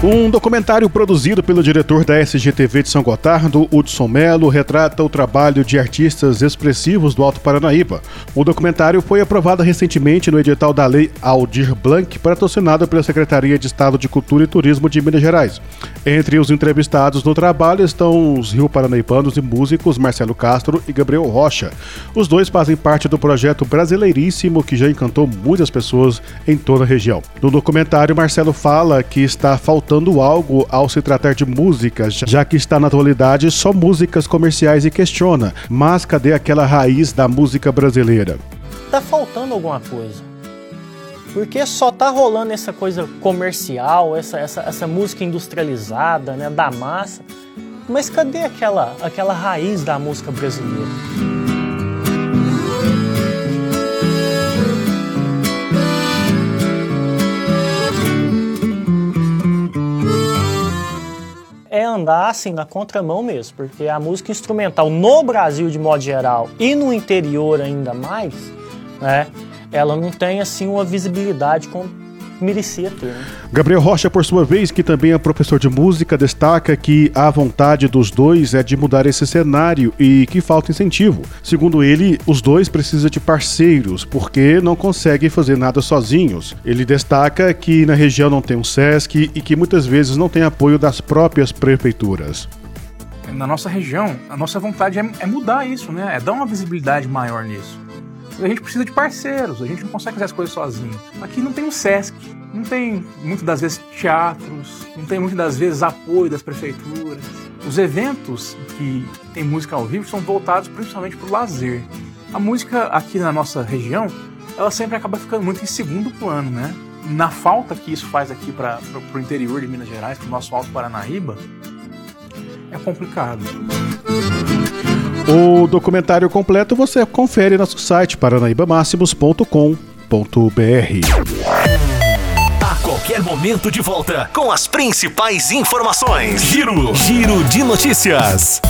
Um documentário produzido pelo diretor da SGTV de São Gotardo, Hudson Melo, retrata o trabalho de artistas expressivos do Alto Paranaíba. O documentário foi aprovado recentemente no edital da Lei Aldir Blanc, patrocinado pela Secretaria de Estado de Cultura e Turismo de Minas Gerais. Entre os entrevistados no trabalho estão os rio paranaibanos e músicos Marcelo Castro e Gabriel Rocha. Os dois fazem parte do projeto Brasileiríssimo, que já encantou muitas pessoas em toda a região. No documentário, Marcelo fala que está faltando faltando algo ao se tratar de músicas, já que está na atualidade só músicas comerciais e questiona, mas cadê aquela raiz da música brasileira? Tá faltando alguma coisa. Porque só tá rolando essa coisa comercial, essa, essa, essa música industrializada, né, da massa. Mas cadê aquela, aquela raiz da música brasileira? Andar assim na contramão mesmo, porque a música instrumental no Brasil de modo geral e no interior ainda mais, né, ela não tem assim uma visibilidade com merecia ter. Né? Gabriel Rocha, por sua vez, que também é professor de música, destaca que a vontade dos dois é de mudar esse cenário e que falta incentivo. Segundo ele, os dois precisam de parceiros, porque não conseguem fazer nada sozinhos. Ele destaca que na região não tem um SESC e que muitas vezes não tem apoio das próprias prefeituras na nossa região, a nossa vontade é, é, mudar isso, né? É dar uma visibilidade maior nisso a gente precisa de parceiros, a gente não consegue fazer as coisas sozinho. Aqui não tem um SESC, não tem muitas das vezes teatros, não tem muitas das vezes apoio das prefeituras. Os eventos que tem música ao vivo são voltados principalmente para o lazer. A música aqui na nossa região, ela sempre acaba ficando muito em segundo plano, né? Na falta que isso faz aqui para o interior de Minas Gerais, para o nosso Alto Paranaíba, é complicado. O documentário completo você confere no nosso site paranaibamáximos.com.br. A qualquer momento de volta com as principais informações. Giro, Giro de notícias.